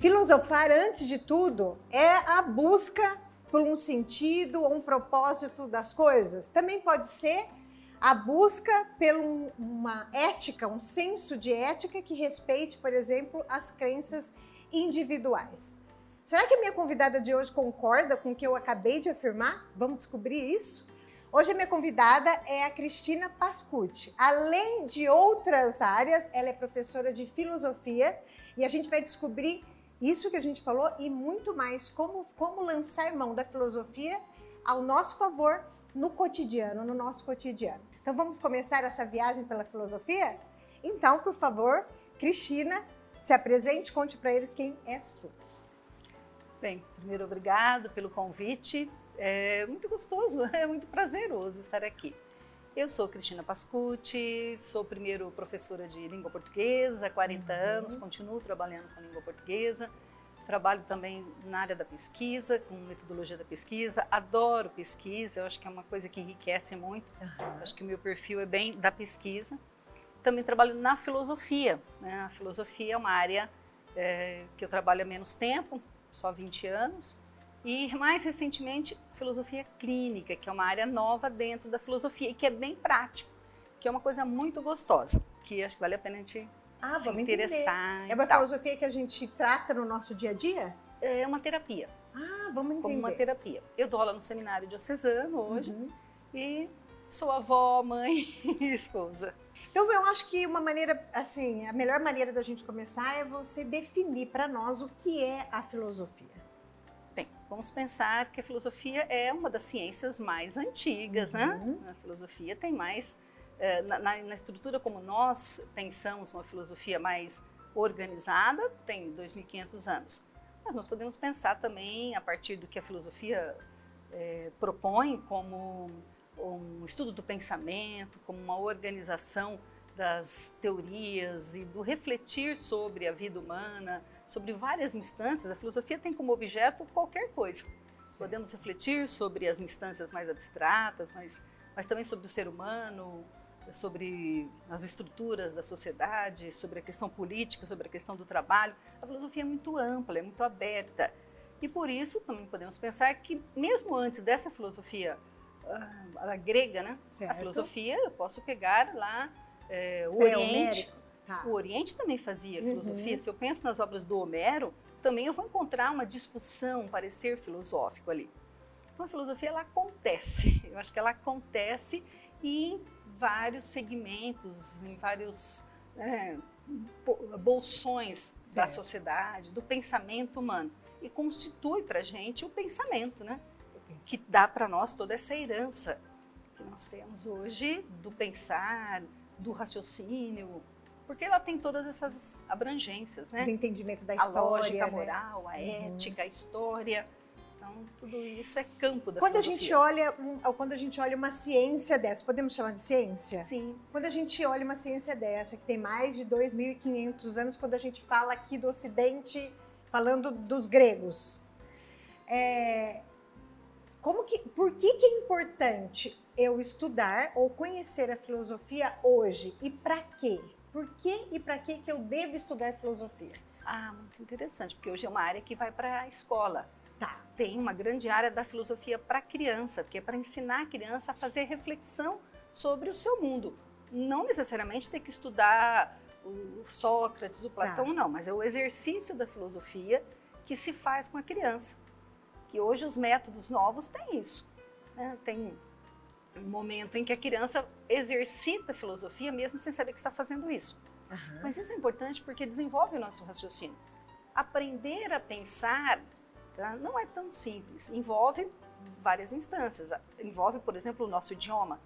Filosofar, antes de tudo, é a busca por um sentido ou um propósito das coisas. Também pode ser a busca por uma ética, um senso de ética que respeite, por exemplo, as crenças individuais. Será que a minha convidada de hoje concorda com o que eu acabei de afirmar? Vamos descobrir isso? Hoje a minha convidada é a Cristina Pascucci. Além de outras áreas, ela é professora de filosofia e a gente vai descobrir isso que a gente falou e muito mais como, como lançar mão da filosofia ao nosso favor no cotidiano, no nosso cotidiano. Então vamos começar essa viagem pela filosofia? Então, por favor, Cristina, se apresente, conte para ele quem és tu. Bem, primeiro obrigado pelo convite. É muito gostoso, é muito prazeroso estar aqui. Eu sou Cristina Pascucci, sou primeiro professora de língua portuguesa há 40 uhum. anos, continuo trabalhando com língua portuguesa. Trabalho também na área da pesquisa, com metodologia da pesquisa. Adoro pesquisa, eu acho que é uma coisa que enriquece muito. Uhum. Acho que o meu perfil é bem da pesquisa. Também trabalho na filosofia. Né? A filosofia é uma área é, que eu trabalho há menos tempo, só 20 anos. E mais recentemente, filosofia clínica, que é uma área nova dentro da filosofia e que é bem prático, que é uma coisa muito gostosa, que acho que vale a pena a gente ah, se interessar. É uma filosofia que a gente trata no nosso dia a dia? É uma terapia. Ah, vamos entender. Como uma terapia. Eu dou aula no seminário diocesano hoje uhum. e sou avó, mãe e esposa. Então, eu acho que uma maneira, assim, a melhor maneira da gente começar é você definir para nós o que é a filosofia. Vamos pensar que a filosofia é uma das ciências mais antigas, né? uhum. né? A filosofia tem mais, eh, na, na, estrutura como nós pensamos uma filosofia mais organizada, tem 2.500 anos. Mas nós podemos pensar também a partir do que a filosofia é, propõe como um estudo do pensamento, como uma organização das teorias e do refletir sobre a vida humana, sobre várias instâncias. A filosofia tem como objeto qualquer coisa. Sim. Podemos refletir sobre as instâncias mais abstratas, mas, mas também sobre o ser humano, sobre as estruturas da sociedade, sobre a questão política, sobre a questão do trabalho. A filosofia é muito ampla, é muito aberta. E por isso também podemos pensar que, mesmo antes dessa filosofia a, a grega, né? Certo. A filosofia, eu posso pegar lá é, o Oriente. Tá. O Oriente também fazia uhum. filosofia. Se eu penso nas obras do Homero, também eu vou encontrar uma discussão, um parecer filosófico ali. Então a filosofia ela acontece. Eu acho que ela acontece em vários segmentos, em vários é, bolsões certo. da sociedade, do pensamento humano e constitui para gente o pensamento, né? que dá para nós toda essa herança que nós temos hoje do pensar, do raciocínio, porque ela tem todas essas abrangências, né? Do entendimento da história, a lógica né? moral, a uhum. ética, a história. Então, tudo isso é campo da quando filosofia. A gente olha, quando a gente olha uma ciência dessa, podemos chamar de ciência? Sim. Quando a gente olha uma ciência dessa, que tem mais de 2.500 anos, quando a gente fala aqui do Ocidente, falando dos gregos, é, como que, por que, que é importante eu estudar ou conhecer a filosofia hoje e para quê? Por que e para que que eu devo estudar filosofia? Ah, muito interessante, porque hoje é uma área que vai para a escola. Tá. Tem uma grande área da filosofia para criança, que é para ensinar a criança a fazer reflexão sobre o seu mundo. Não necessariamente ter que estudar o Sócrates, o Platão, tá. não, mas é o exercício da filosofia que se faz com a criança que hoje os métodos novos têm isso. Né? Tem um momento em que a criança exercita a filosofia mesmo sem saber que está fazendo isso. Uhum. Mas isso é importante porque desenvolve o nosso raciocínio. Aprender a pensar tá? não é tão simples. Envolve várias instâncias. Envolve, por exemplo, o nosso idioma.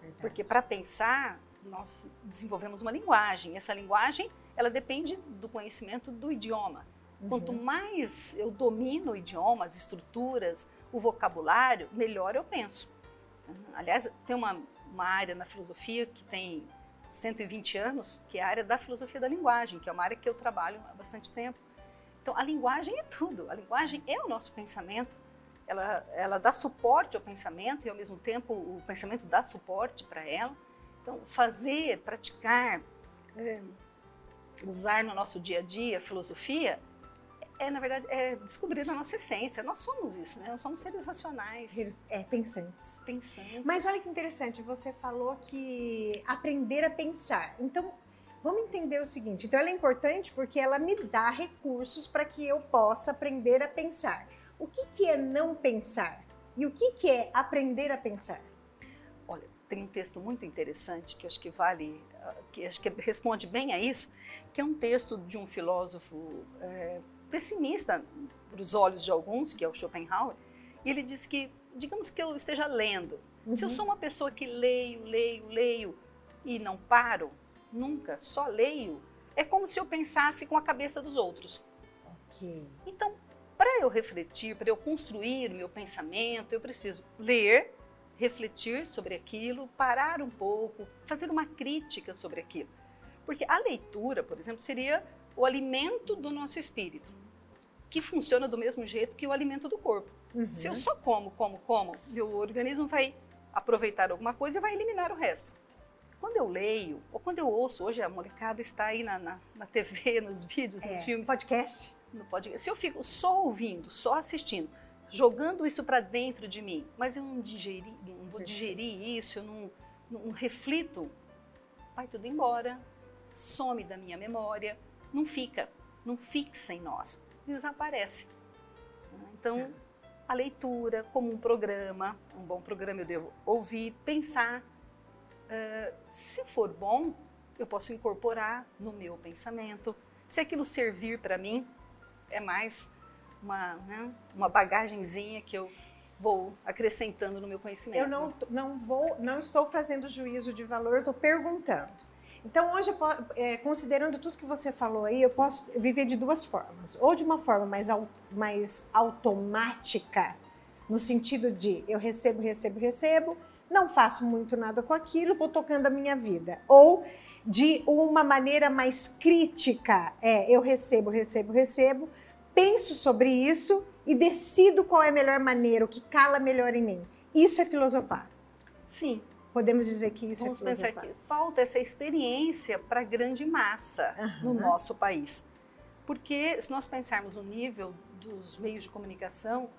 Verdade. Porque para pensar, nós desenvolvemos uma linguagem. Essa linguagem, ela depende do conhecimento do idioma. Uhum. Quanto mais eu domino o idioma, as estruturas, o vocabulário, melhor eu penso. Então, aliás, tem uma, uma área na filosofia que tem 120 anos, que é a área da filosofia da linguagem, que é uma área que eu trabalho há bastante tempo. Então, a linguagem é tudo. A linguagem é o nosso pensamento. Ela, ela dá suporte ao pensamento e, ao mesmo tempo, o pensamento dá suporte para ela. Então, fazer, praticar, é, usar no nosso dia a dia a filosofia é, na verdade, é descobrir a nossa essência. Nós somos isso, né? Nós somos seres racionais. É, pensantes. Pensantes. Mas olha que interessante, você falou que aprender a pensar. Então, vamos entender o seguinte. Então, ela é importante porque ela me dá recursos para que eu possa aprender a pensar. O que, que é não pensar? E o que, que é aprender a pensar? Olha, tem um texto muito interessante que acho que vale, ah, que acho que responde bem a isso, que é um texto de um filósofo é, pessimista para os olhos de alguns, que é o Schopenhauer, e ele diz que, digamos que eu esteja lendo, uhum. se eu uhum. sou uma pessoa que leio, leio, leio e não paro, nunca, só leio, é como se eu pensasse com a cabeça dos outros. Ok. Então, para eu refletir, para eu construir meu pensamento, eu preciso ler, refletir sobre aquilo, parar um pouco, fazer uma crítica sobre aquilo. Porque a leitura, por exemplo, seria o alimento do nosso espírito, que funciona do mesmo jeito que o alimento do corpo. Uhum. Se eu só como, como, como, meu organismo vai aproveitar alguma coisa e vai eliminar o resto. Quando eu leio, ou quando eu ouço, hoje a molecada está aí na, na, na TV, nos vídeos, é, nos filmes. Podcast no podcast. Se eu fico só ouvindo, só assistindo, jogando isso para dentro de mim, mas eu não digeri, não vou digerir isso, eu não, não, reflito, vai tudo embora, some da minha memória, não fica, não fixa em nós, desaparece. Então, a leitura como um programa, um bom programa eu devo ouvir, pensar. Uh, se for bom, eu posso incorporar no meu pensamento. Se aquilo servir para mim, é mais uma, né, uma bagagenzinha que eu vou acrescentando no meu conhecimento. Eu não, não vou, não estou fazendo juízo de valor, estou perguntando. Então hoje, é, considerando tudo que você falou aí, eu posso viver de duas formas. Ou de uma forma mais, mais automática, no sentido de eu recebo, recebo, recebo, não faço muito nada com aquilo, vou tocando a minha vida. Ou de uma maneira mais crítica, é eu recebo, recebo, recebo, penso sobre isso e decido qual é a melhor maneira, o que cala melhor em mim. Isso é filosofar. Sim. Podemos dizer que isso Vamos é. Vamos pensar que falta essa experiência para a grande massa uhum. no nosso país. Porque se nós pensarmos no nível dos meios de comunicação,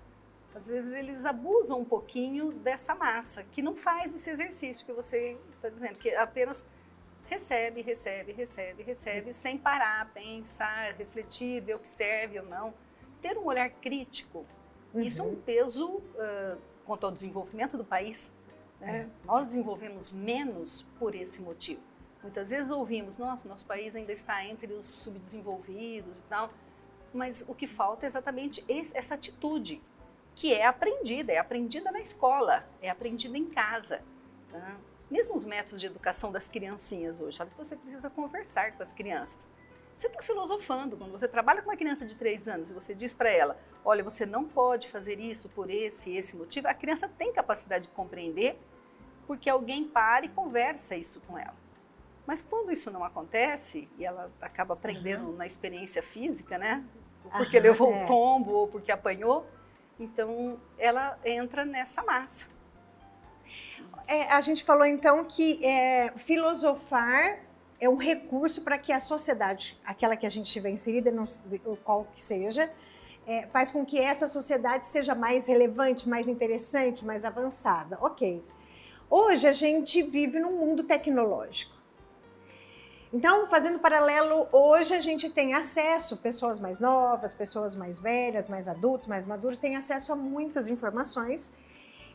às vezes eles abusam um pouquinho dessa massa, que não faz esse exercício que você está dizendo, que apenas recebe, recebe, recebe, recebe, sem parar, pensar, refletir, ver o que serve ou não. Ter um olhar crítico, uhum. isso é um peso uh, quanto ao desenvolvimento do país. É. Nós desenvolvemos menos por esse motivo. Muitas vezes ouvimos, nossa, nosso país ainda está entre os subdesenvolvidos e tal, mas o que falta é exatamente esse, essa atitude, que é aprendida, é aprendida na escola, é aprendida em casa. Tá? mesmo os métodos de educação das criancinhas hoje, fala que você precisa conversar com as crianças. Você está filosofando quando você trabalha com uma criança de três anos e você diz para ela: olha, você não pode fazer isso por esse esse motivo. A criança tem capacidade de compreender porque alguém para e conversa isso com ela. Mas quando isso não acontece e ela acaba aprendendo uhum. na experiência física, né? Porque uhum, levou é. o tombo ou porque apanhou, então ela entra nessa massa. É, a gente falou então que é, filosofar é um recurso para que a sociedade, aquela que a gente estiver inserida, não, qual que seja, é, faz com que essa sociedade seja mais relevante, mais interessante, mais avançada. Ok. Hoje a gente vive num mundo tecnológico. Então, fazendo paralelo, hoje a gente tem acesso, pessoas mais novas, pessoas mais velhas, mais adultos, mais maduros, têm acesso a muitas informações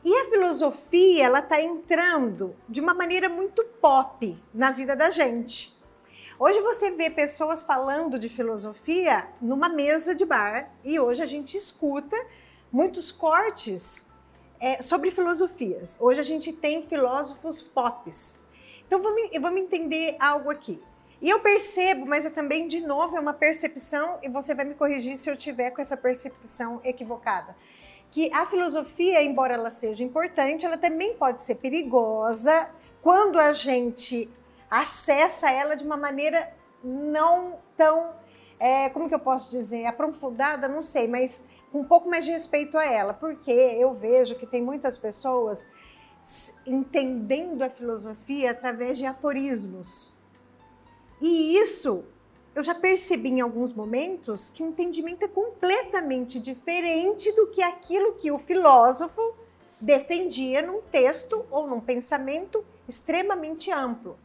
e a filosofia, ela está entrando de uma maneira muito pop na vida da gente. Hoje você vê pessoas falando de filosofia numa mesa de bar e hoje a gente escuta muitos cortes é, sobre filosofias. Hoje a gente tem filósofos pops. Então vamos, vamos entender algo aqui. E eu percebo, mas é também, de novo, é uma percepção, e você vai me corrigir se eu tiver com essa percepção equivocada que a filosofia, embora ela seja importante, ela também pode ser perigosa quando a gente acessa ela de uma maneira não tão, é, como que eu posso dizer, aprofundada, não sei, mas com um pouco mais de respeito a ela, porque eu vejo que tem muitas pessoas entendendo a filosofia através de aforismos. E isso eu já percebi em alguns momentos que o entendimento é completamente diferente do que aquilo que o filósofo defendia num texto ou num pensamento extremamente amplo.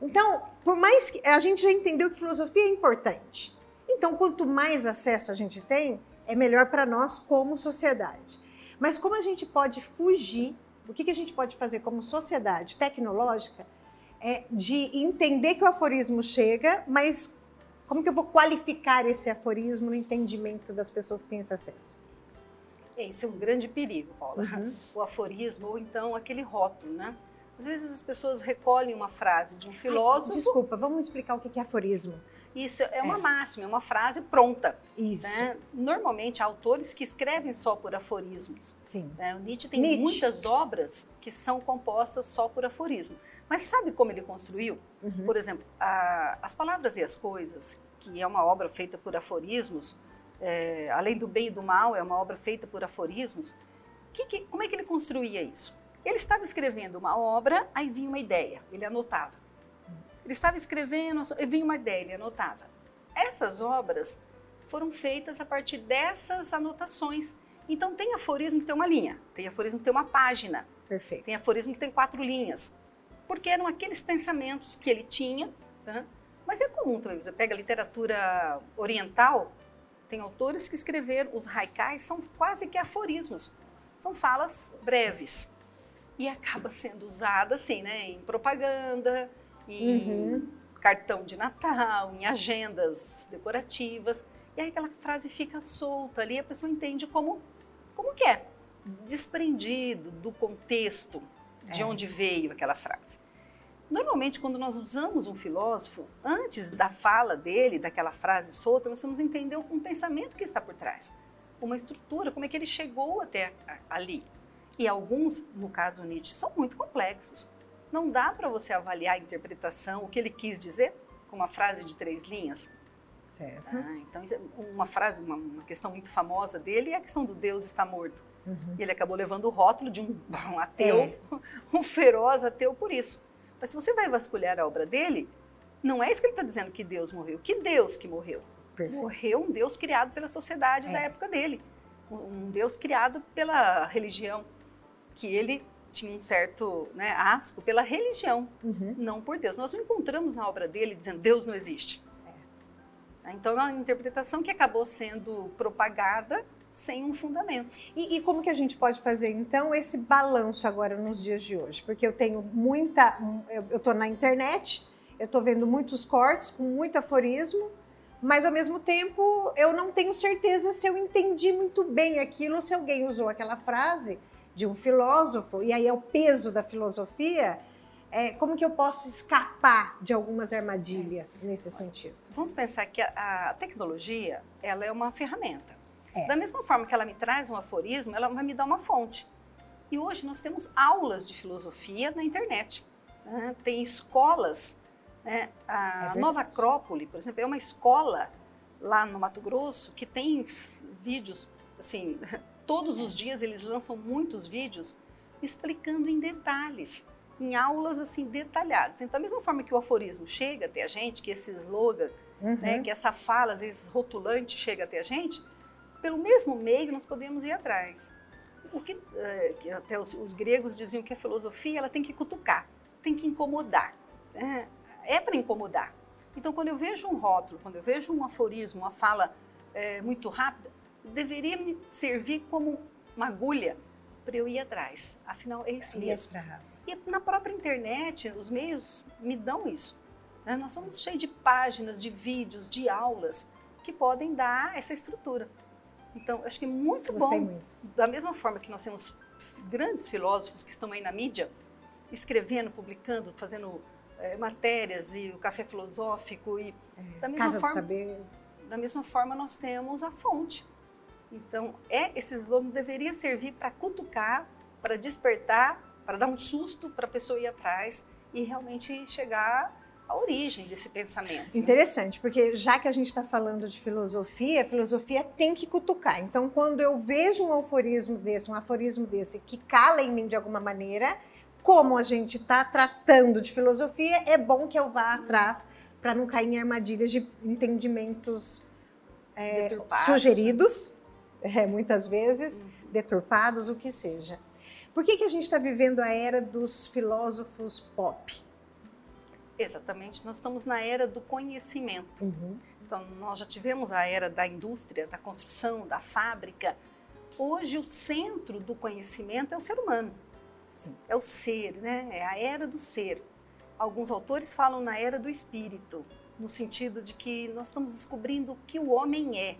Então, por mais que a gente já entendeu que filosofia é importante. Então, quanto mais acesso a gente tem, é melhor para nós como sociedade. Mas como a gente pode fugir, o que, que a gente pode fazer como sociedade tecnológica, é de entender que o aforismo chega, mas como que eu vou qualificar esse aforismo no entendimento das pessoas que têm esse acesso? Esse é um grande perigo, Paula. Uhum. O aforismo, ou então aquele rótulo, né? Às vezes as pessoas recolhem uma frase de um filósofo. Ai, desculpa, vamos explicar o que é aforismo. Isso é uma é. máxima, é uma frase pronta. Isso. Né? Normalmente, há autores que escrevem só por aforismos. Sim. Né? O Nietzsche tem Nietzsche. muitas obras que são compostas só por aforismo. Mas sabe como ele construiu? Uhum. Por exemplo, a, As Palavras e as Coisas, que é uma obra feita por aforismos, é, além do bem e do mal, é uma obra feita por aforismos. Que, que, como é que ele construía isso? Ele estava escrevendo uma obra, aí vinha uma ideia, ele anotava. Ele estava escrevendo, vinha uma ideia, ele anotava. Essas obras foram feitas a partir dessas anotações. Então tem aforismo que tem uma linha, tem aforismo que tem uma página. Perfeito. Tem aforismo que tem quatro linhas. Porque eram aqueles pensamentos que ele tinha. Tá? Mas é comum também, você pega a literatura oriental, tem autores que escreveram, os haikais são quase que aforismos. São falas breves e acaba sendo usada assim, né, em propaganda, em uhum. cartão de Natal, em agendas decorativas. E aí aquela frase fica solta ali, a pessoa entende como como que é, desprendido do contexto de é. onde veio aquela frase. Normalmente, quando nós usamos um filósofo, antes da fala dele, daquela frase solta, nós vamos entender um pensamento que está por trás, uma estrutura, como é que ele chegou até ali. E alguns, no caso Nietzsche, são muito complexos. Não dá para você avaliar a interpretação, o que ele quis dizer, com uma frase de três linhas. Certo. Ah, então, é uma frase, uma, uma, questão muito famosa dele é a questão do Deus está morto. Uhum. E ele acabou levando o rótulo de um, um ateu, é. um feroz ateu por isso. Mas se você vai vasculhar a obra dele, não é isso que ele está dizendo que Deus morreu. Que Deus que morreu? Perfeito. Morreu um Deus criado pela sociedade é. da época dele. Um Deus criado pela religião que ele tinha um certo né, asco pela religião, uhum. não por Deus. Nós não encontramos na obra dele dizendo Deus não existe. É. Então é uma interpretação que acabou sendo propagada sem um fundamento. E, e, como que a gente pode fazer então esse balanço agora nos dias de hoje? Porque eu tenho muita, eu estou na internet, eu estou vendo muitos cortes com muito aforismo, mas ao mesmo tempo eu não tenho certeza se eu entendi muito bem aquilo, se alguém usou aquela frase de um filósofo, e aí é o peso da filosofia, é, como que eu posso escapar de algumas armadilhas nesse sentido? Vamos pensar que a, a tecnologia ela é uma ferramenta. É. Da mesma forma que ela me traz um aforismo, ela vai me dar uma fonte. E hoje nós temos aulas de filosofia na internet. Né? Tem escolas, né? a é Nova Acrópole, por exemplo, é uma escola lá no Mato Grosso que tem vídeos assim Todos os dias eles lançam muitos vídeos explicando em detalhes, em aulas assim detalhadas. Então, da mesma forma que o aforismo chega até a gente, que esse slogan, uhum. né, que essa fala, às vezes rotulante, chega até a gente, pelo mesmo meio nós podemos ir atrás. O que, é, que até os, os, gregos diziam que a filosofia ela tem que cutucar, tem que incomodar. Né? É para incomodar. Então, quando eu vejo um rótulo, quando eu vejo um aforismo, uma fala é, muito rápida, deveria me servir como uma agulha para eu ir atrás. Afinal, é isso mesmo. E na própria internet, os meios me dão isso. Né? Nós somos cheios de páginas, de vídeos, de aulas que podem dar essa estrutura. Então, acho que é muito Gostei bom. Muito. Da mesma forma que nós temos grandes filósofos que estão aí na mídia, escrevendo, publicando, fazendo é, matérias e o café filosófico e é, da mesma forma, da mesma forma nós temos a fonte então, é esses slogans deveria servir para cutucar, para despertar, para dar um susto para a pessoa ir atrás e realmente chegar à origem desse pensamento. Né? Interessante, porque já que a gente está falando de filosofia, a filosofia tem que cutucar. Então, quando eu vejo um aforismo desse, um aforismo desse que cala em mim de alguma maneira, como a gente está tratando de filosofia, é bom que eu vá atrás para não cair em armadilhas de entendimentos é, sugeridos, é, muitas vezes, deturpados, o que seja. Por que, que a gente está vivendo a era dos filósofos pop? Exatamente, nós estamos na era do conhecimento. Uhum. Então, nós já tivemos a era da indústria, da construção, da fábrica. Hoje, o centro do conhecimento é o ser humano. Sim. É o ser, né? É a era do ser. Alguns autores falam na era do espírito, no sentido de que nós estamos descobrindo o que o homem é.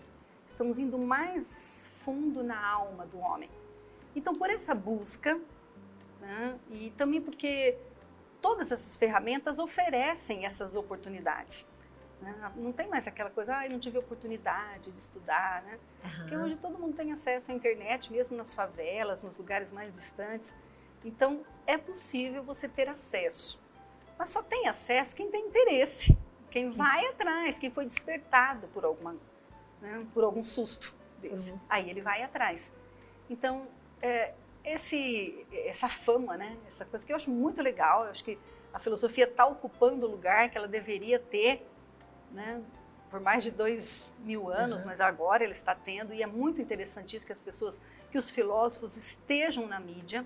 Estamos indo mais fundo na alma do homem. Então, por essa busca, né, e também porque todas essas ferramentas oferecem essas oportunidades. Né? Não tem mais aquela coisa, ah, eu não tive oportunidade de estudar, né? Uhum. Porque hoje todo mundo tem acesso à internet, mesmo nas favelas, nos lugares mais distantes. Então, é possível você ter acesso. Mas só tem acesso quem tem interesse, quem vai atrás, quem foi despertado por, alguma, né, por algum susto desse. Uhum. Aí ele vai atrás. Então, é, esse, essa fama, né, essa coisa que eu acho muito legal, eu acho que a filosofia está ocupando o lugar que ela deveria ter, né, por mais de dois mil anos, uhum. mas agora ele está tendo, e é muito interessante isso que as pessoas, que os filósofos estejam na mídia,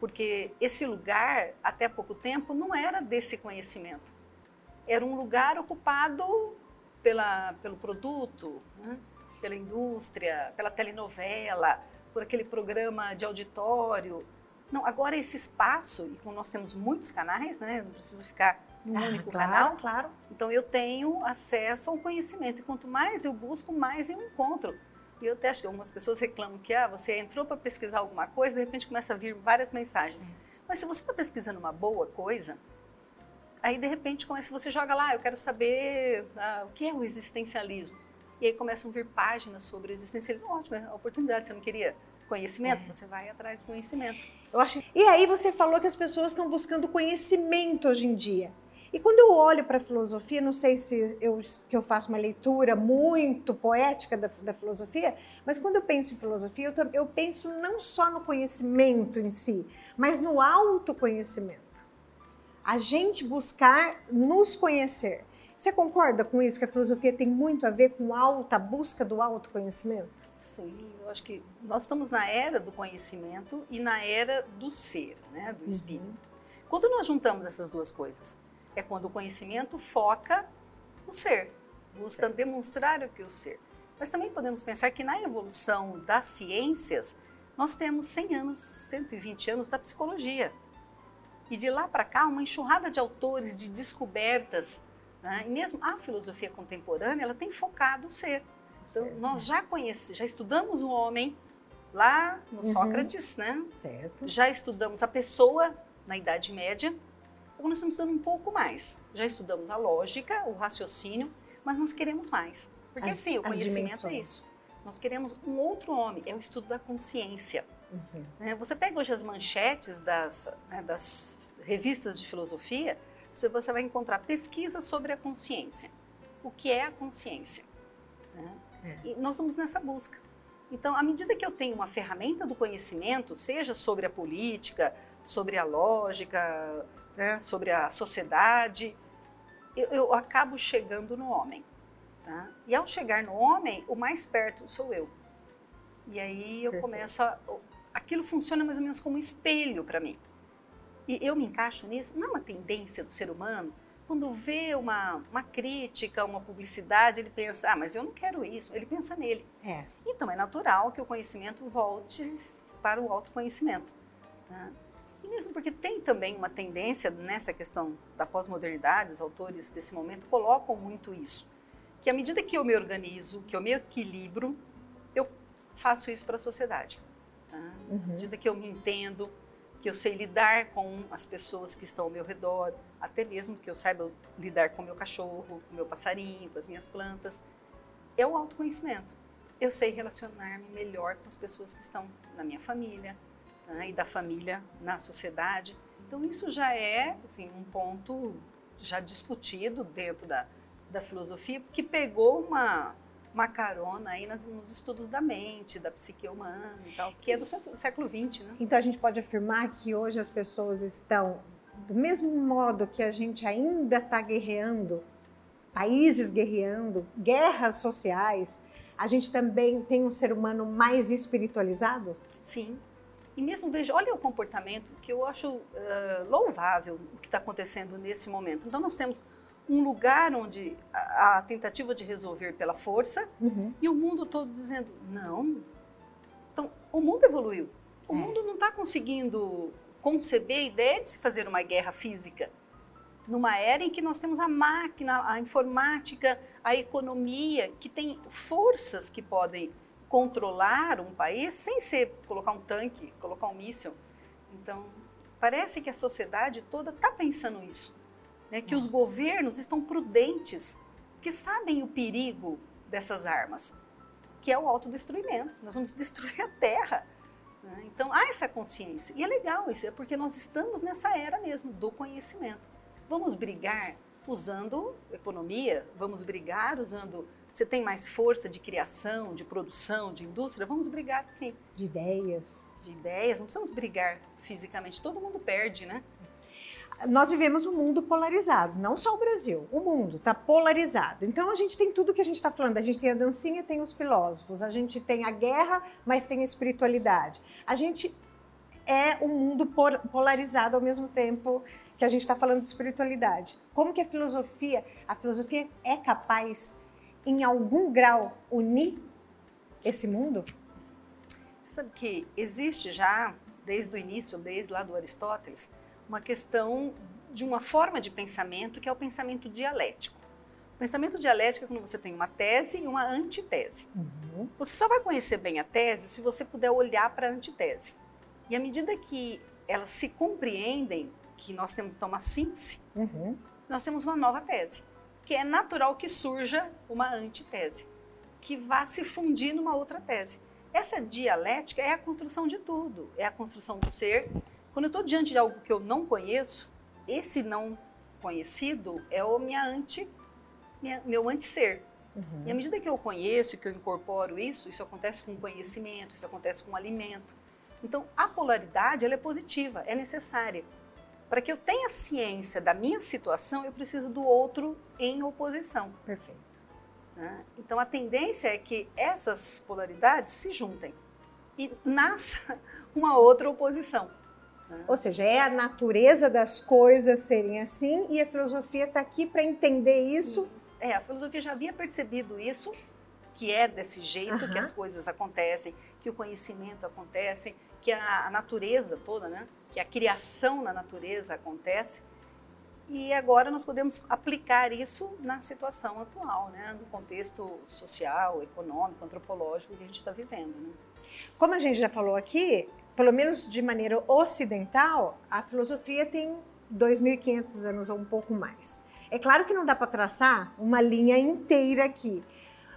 porque esse lugar, até pouco tempo, não era desse conhecimento. Era um lugar ocupado pela, pelo produto, né? pela indústria, pela telenovela, por aquele programa de auditório. Não, agora esse espaço, e como nós temos muitos canais, né? não preciso ficar num ah, único claro, canal. Claro. Então eu tenho acesso ao conhecimento. E quanto mais eu busco, mais eu encontro. E eu até acho que algumas pessoas reclamam que ah, você entrou para pesquisar alguma coisa, de repente começa a vir várias mensagens. É. Mas se você está pesquisando uma boa coisa, aí de repente começa, você joga lá, eu quero saber ah, o que é o existencialismo. E aí começam a vir páginas sobre o existencialismo. Ótimo, é oportunidade, você não queria conhecimento? É. Você vai atrás do conhecimento. Eu acho... E aí você falou que as pessoas estão buscando conhecimento hoje em dia. E quando eu olho para a filosofia, não sei se eu, que eu faço uma leitura muito poética da, da filosofia, mas quando eu penso em filosofia, eu, eu penso não só no conhecimento em si, mas no autoconhecimento. A gente buscar nos conhecer. Você concorda com isso, que a filosofia tem muito a ver com alta busca do autoconhecimento? Sim, eu acho que nós estamos na era do conhecimento e na era do ser, né, do uhum. espírito. Uhum. Quando nós juntamos essas duas coisas, é quando o conhecimento foca o ser, busca certo. demonstrar o que é o ser. Mas também podemos pensar que na evolução das ciências, nós temos 100 anos, 120 anos da psicologia. E de lá para cá, uma enxurrada de autores, de descobertas. Né? E mesmo a filosofia contemporânea, ela tem focado o ser. Então, nós já conhecemos, já estudamos o homem lá no uhum. Sócrates, né? Certo. Já estudamos a pessoa na Idade Média Agora nós estamos estudando um pouco mais. Já estudamos a lógica, o raciocínio, mas nós queremos mais. Porque as, sim, o conhecimento é isso. Nós queremos um outro homem, é o estudo da consciência. Uhum. É, você pega hoje as manchetes das, né, das revistas de filosofia, você vai encontrar pesquisas sobre a consciência. O que é a consciência? Né? É. E nós estamos nessa busca. Então, à medida que eu tenho uma ferramenta do conhecimento, seja sobre a política, sobre a lógica, né, sobre a sociedade, eu, eu, acabo chegando no homem. Tá? E ao chegar no homem, o mais perto sou eu. E aí eu Perfeito. começo a. Aquilo funciona mais ou menos como um espelho para mim. E eu me encaixo nisso. Não é uma tendência do ser humano. Quando vê uma, uma crítica, uma publicidade, ele pensa, ah, mas eu não quero isso. Ele pensa nele. É. Então é natural que o conhecimento volte para o autoconhecimento. Tá? E mesmo porque tem também uma tendência nessa questão da pós-modernidade, os autores desse momento colocam muito isso. Que à medida que eu me organizo, que eu me equilibro, eu faço isso para a sociedade. Tá? Uhum. À medida que eu me entendo, que eu sei lidar com as pessoas que estão ao meu redor, até mesmo que eu saiba lidar com o meu cachorro, com o meu passarinho, com as minhas plantas, é o autoconhecimento. Eu sei relacionar-me melhor com as pessoas que estão na minha família, né, e da família na sociedade. Então isso já é assim, um ponto já discutido dentro da, da filosofia, que pegou uma, uma carona aí nas, nos estudos da mente, da psique humana e tal, que é do século XX. Né? Então a gente pode afirmar que hoje as pessoas estão, do mesmo modo que a gente ainda está guerreando países guerreando, guerras sociais, a gente também tem um ser humano mais espiritualizado? Sim. E mesmo veja, olha o comportamento que eu acho uh, louvável o que está acontecendo nesse momento. Então nós temos um lugar onde a, a tentativa de resolver pela força uhum. e o mundo todo dizendo não. Então o mundo evoluiu. O é. mundo não está conseguindo conceber a ideia de se fazer uma guerra física numa era em que nós temos a máquina, a informática, a economia, que tem forças que podem controlar um país sem ser colocar um tanque, colocar um míssil. Então, parece que a sociedade toda está pensando isso, né? que os governos estão prudentes, que sabem o perigo dessas armas, que é o autodestruimento. Nós vamos destruir a Terra. Né? Então, há essa consciência. E é legal isso, é porque nós estamos nessa era mesmo do conhecimento. Vamos brigar usando economia, vamos brigar usando. Você tem mais força de criação, de produção, de indústria? Vamos brigar, sim. De ideias. De ideias, não precisamos brigar fisicamente, todo mundo perde, né? Nós vivemos um mundo polarizado, não só o Brasil, o mundo está polarizado. Então a gente tem tudo que a gente está falando. A gente tem a dancinha, tem os filósofos, a gente tem a guerra, mas tem a espiritualidade. A gente é um mundo polarizado ao mesmo tempo que a gente está falando de espiritualidade. Como que a filosofia, a filosofia é capaz, em algum grau, unir esse mundo? Sabe que existe já, desde o início, desde lá do Aristóteles, uma questão de uma forma de pensamento que é o pensamento dialético. O pensamento dialético é quando você tem uma tese e uma antitese. Uhum. Você só vai conhecer bem a tese se você puder olhar para a antitese. E à medida que elas se compreendem, que nós temos então uma síntese, uhum. nós temos uma nova tese, que é natural que surja uma antitese, que vá se fundir numa outra tese. Essa dialética é a construção de tudo, é a construção do ser. Quando eu estou diante de algo que eu não conheço, esse não conhecido é o minha anti, minha, meu anti-ser. Uhum. E à medida que eu conheço, que eu incorporo isso, isso acontece com conhecimento, isso acontece com alimento. Então, a polaridade ela é positiva, é necessária. Para que eu tenha ciência da minha situação, eu preciso do outro em oposição. Perfeito. Né? Então a tendência é que essas polaridades se juntem e nasça uma outra oposição. Né? Ou seja, é a natureza das coisas serem assim e a filosofia está aqui para entender isso. É, a filosofia já havia percebido isso, que é desse jeito uhum. que as coisas acontecem, que o conhecimento acontece, que a, a natureza toda, né? que a criação na natureza acontece. E agora nós podemos aplicar isso na situação atual, né? no contexto social, econômico, antropológico que a gente está vivendo. Né? Como a gente já falou aqui, pelo menos de maneira ocidental, a filosofia tem 2.500 anos ou um pouco mais. É claro que não dá para traçar uma linha inteira aqui,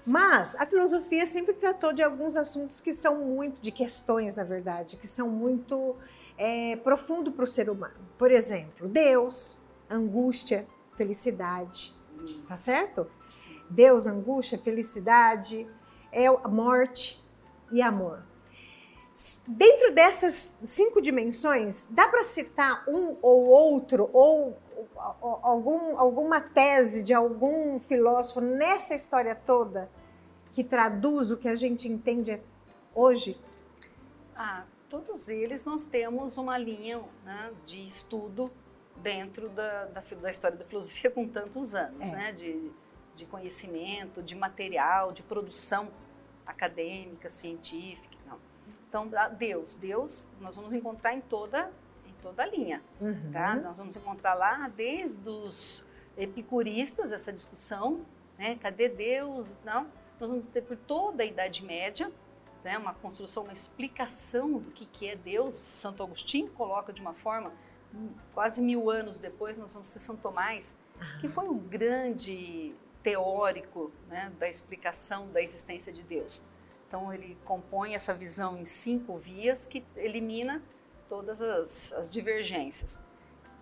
mas a filosofia sempre tratou de alguns assuntos que são muito, de questões, na verdade, que são muito é, profundo para o ser humano. Por exemplo, Deus, angústia, felicidade. Tá certo? Deus, angústia, felicidade, é a morte e amor. Dentro dessas cinco dimensões, dá para citar um ou outro, ou algum, alguma tese de algum filósofo nessa história toda que traduz o que a gente entende hoje? Ah, todos eles nós temos uma linha né, de estudo dentro da, da, da, história da filosofia com tantos anos, é. né, de, de conhecimento, de material, de produção acadêmica, científica. Então, Deus, Deus, nós vamos encontrar em toda toda a linha, uhum. tá? Nós vamos encontrar lá desde os epicuristas essa discussão, né? Cadê Deus? Não? Nós vamos ter por toda a Idade Média, né? Uma construção, uma explicação do que que é Deus. Santo Agostinho coloca de uma forma hum, quase mil anos depois nós vamos ter São Tomás, que foi o grande teórico né, da explicação da existência de Deus. Então ele compõe essa visão em cinco vias que elimina todas as, as divergências.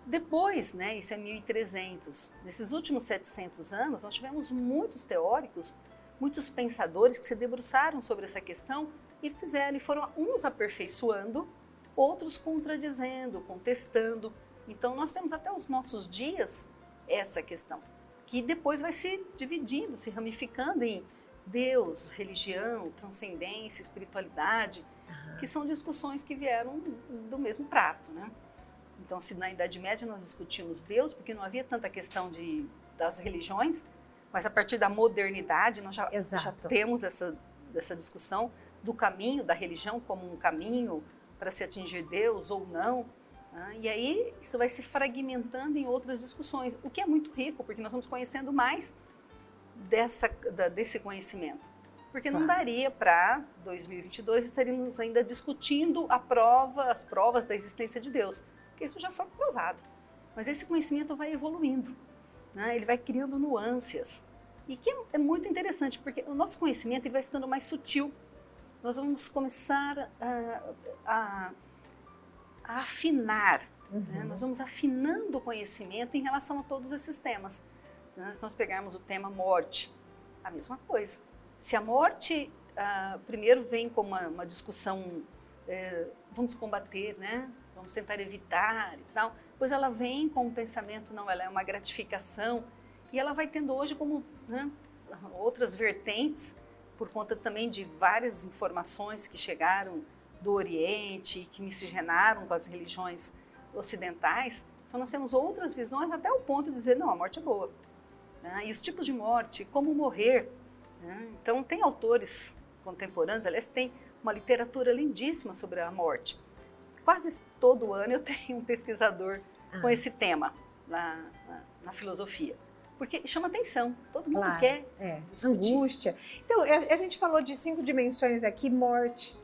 Depois, né, isso é 1300, nesses últimos 700 anos, nós tivemos muitos teóricos, muitos pensadores que se debruçaram sobre essa questão e fizeram, e foram uns aperfeiçoando, outros contradizendo, contestando. Então, nós temos até os nossos dias essa questão. que depois vai se dividindo, se ramificando em Deus, religião, transcendência, espiritualidade, uhum. que são discussões que vieram do mesmo prato, né? Então, se na Idade Média nós discutimos Deus, porque não havia tanta questão de, das religiões, mas a partir da modernidade nós já, já temos essa, essa discussão do caminho da religião como um caminho para se atingir Deus ou não. Né? E aí isso vai se fragmentando em outras discussões, o que é muito rico, porque nós vamos conhecendo mais dessa, da, desse conhecimento. Porque não daria para 2022 estaríamos ainda discutindo a prova, as provas da existência de Deus, porque isso já foi provado. Mas esse conhecimento vai evoluindo, né? ele vai criando nuances. E que é, é muito interessante, porque o nosso conhecimento ele vai ficando mais sutil. Nós vamos começar a, a, a afinar, né? uhum. né? nós vamos afinando o conhecimento em relação a todos esses temas. Né? Se nós pegarmos o tema morte, a mesma coisa. Se a morte uh, primeiro vem como uma, uma discussão, é, vamos combater, né? vamos tentar evitar e tal, depois ela vem com um pensamento, não, ela é uma gratificação, e ela vai tendo hoje como né, outras vertentes, por conta também de várias informações que chegaram do Oriente, que miscigenaram com as religiões ocidentais. Então nós temos outras visões até o ponto de dizer, não, a morte é boa né? e os tipos de morte, como morrer. Né? Então, tem autores contemporâneos, aliás, tem uma literatura lindíssima sobre a morte. Quase todo ano eu tenho um pesquisador ah. com esse tema na, na, na, filosofia. Porque chama atenção, todo mundo claro, quer é. Angústia. Então, a, a gente falou de cinco dimensões aqui, morte,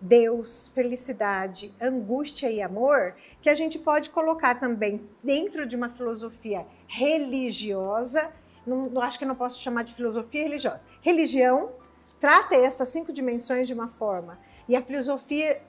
Deus, felicidade, angústia e amor, que a gente pode colocar também dentro de uma filosofia religiosa. Não, acho que não posso chamar de filosofia religiosa. Religião trata essas cinco dimensões de uma forma e a filosofia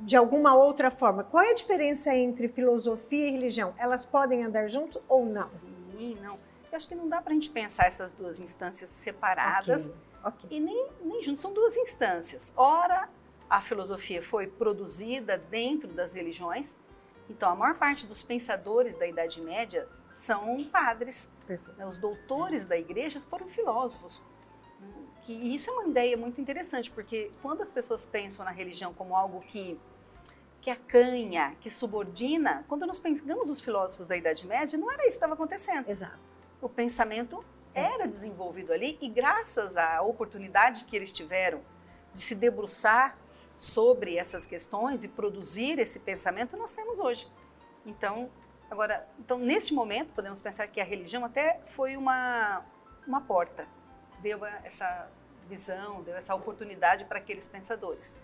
de alguma outra forma. Qual é a diferença entre filosofia e religião? Elas podem andar junto ou não? Sim, não. Eu acho que não dá para a gente pensar essas duas instâncias separadas okay, okay. e nem, nem juntos. São duas instâncias. Ora, a filosofia foi produzida dentro das religiões. Então, a maior parte dos pensadores da Idade Média são padres. Né? Os doutores da igreja foram filósofos. Que isso é uma ideia muito interessante, porque quando as pessoas pensam na religião como algo que, que acanha, que subordina, quando nós pensamos os filósofos da Idade Média, não era isso que estava acontecendo. Exato. O pensamento era desenvolvido ali e graças à oportunidade que eles tiveram de se debruçar sobre essas questões e produzir esse pensamento nós temos hoje. Então, agora, então neste momento podemos pensar que a religião até foi uma uma porta, deu essa visão, deu essa oportunidade para aqueles pensadores.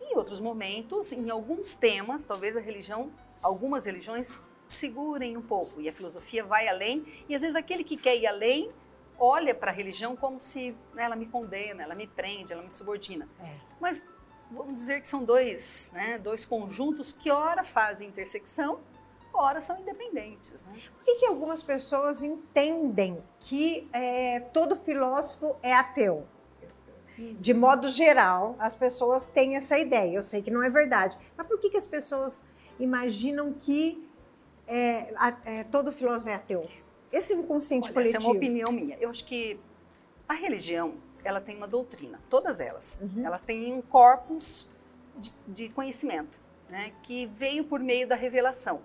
Em outros momentos, em alguns temas, talvez a religião, algumas religiões segurem um pouco e a filosofia vai além e às vezes aquele que quer ir além olha para a religião como se ela me condena, ela me prende, ela me subordina. É. Mas vamos dizer que são dois, né, dois conjuntos que ora fazem intersecção, ora são independentes. Né? Por que, que algumas pessoas entendem que é, todo filósofo é ateu? De modo geral, as pessoas têm essa ideia. Eu sei que não é verdade. Mas por que, que as pessoas imaginam que é, é, todo filósofo é ateu? Esse inconsciente Olha, coletivo. Essa é uma opinião minha. Eu acho que a religião ela tem uma doutrina, todas elas. Uhum. Elas têm um corpus de, de conhecimento, né, que veio por meio da revelação.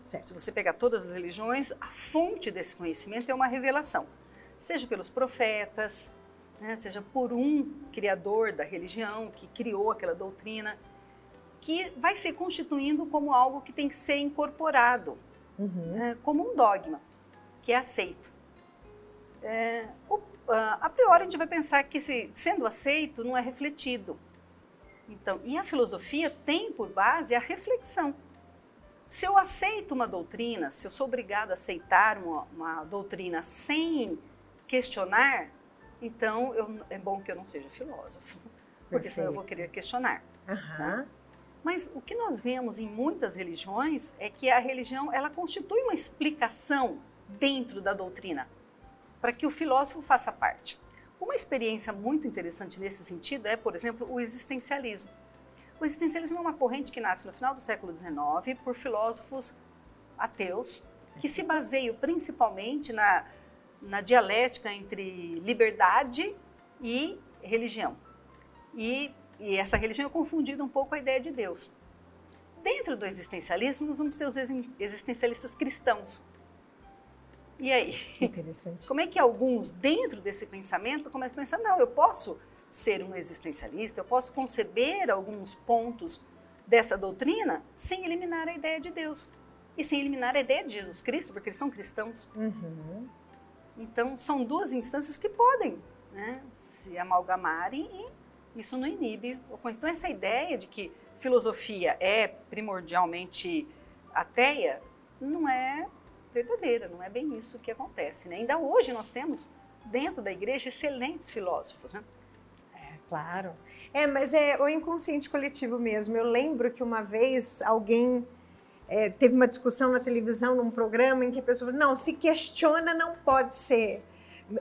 Certo. Se você pegar todas as religiões, a fonte desse conhecimento é uma revelação, seja pelos profetas, né, seja por um criador da religião que criou aquela doutrina, que vai se constituindo como algo que tem que ser incorporado, uhum. né, como um dogma, que é aceito. É, o a priori a gente vai pensar que se, sendo aceito não é refletido. Então, e a filosofia tem por base a reflexão. Se eu aceito uma doutrina, se eu sou obrigado a aceitar uma, uma doutrina sem questionar, então eu, é bom que eu não seja filósofo, porque Perfeito. senão eu vou querer questionar. Uhum. Tá? Mas o que nós vemos em muitas religiões é que a religião ela constitui uma explicação dentro da doutrina para que o filósofo faça parte. Uma experiência muito interessante nesse sentido é, por exemplo, o existencialismo. O existencialismo é uma corrente que nasce no final do século XIX por filósofos ateus que se baseiam principalmente na, na dialética entre liberdade e religião. E, e essa religião é confundida um pouco com a ideia de Deus. Dentro do existencialismo, nós vamos ter os existencialistas cristãos. E aí? Interessante. Como é que alguns, dentro desse pensamento, começam a pensar: não, eu posso ser um existencialista, eu posso conceber alguns pontos dessa doutrina sem eliminar a ideia de Deus e sem eliminar a ideia de Jesus Cristo, porque eles são cristãos. Uhum. Então, são duas instâncias que podem né, se amalgamarem e isso não inibe. Então, essa ideia de que filosofia é primordialmente ateia não é verdadeira, não é bem isso que acontece. Né? Ainda hoje nós temos dentro da igreja excelentes filósofos. Né? É, claro. É, mas é o inconsciente coletivo mesmo. Eu lembro que uma vez alguém é, teve uma discussão na televisão, num programa, em que a pessoa falou, não, se questiona não pode ser.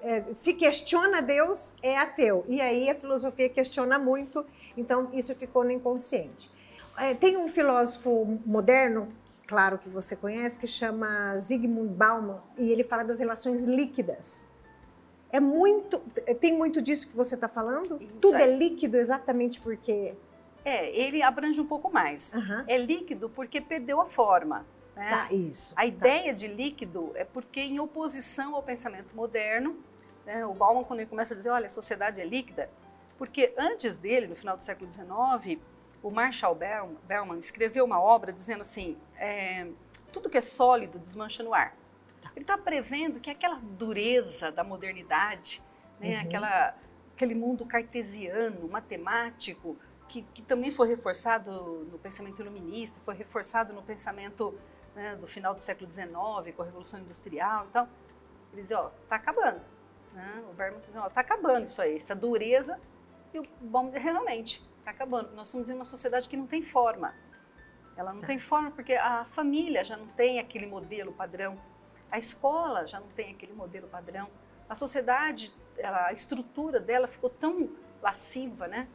É, se questiona Deus, é ateu. E aí a filosofia questiona muito, então isso ficou no inconsciente. É, tem um filósofo moderno, claro que você conhece, que chama Zygmunt Bauman, e ele fala das relações líquidas. É muito, tem muito disso que você está falando? Isso Tudo é líquido exatamente porque é, ele abrange um pouco mais. Uhum. É líquido porque perdeu a forma. Né? Tá, isso. A tá. ideia de líquido é porque, em oposição ao pensamento moderno, né, o Bauman, quando ele começa a dizer, olha, a sociedade é líquida, porque antes dele, no final do século XIX, o Marshall Bellman escreveu uma obra dizendo assim: é, tudo que é sólido desmancha no ar. Ele está prevendo que aquela dureza da modernidade, né, uhum. aquela, aquele mundo cartesiano, matemático, que, que, também foi reforçado no pensamento iluminista, foi reforçado no pensamento né, do final do século XIX, com a Revolução Industrial e tal. Ele dizia, ó, tá acabando. Né? O Berman dizia, ó, tá acabando isso aí, essa dureza. E o bom, realmente, tá acabando. Nós estamos em uma sociedade que não tem forma. Ela não tem forma porque a família já não tem aquele modelo padrão. A escola já não tem aquele modelo padrão. A sociedade, ela, a estrutura dela ficou tão lasciva, né?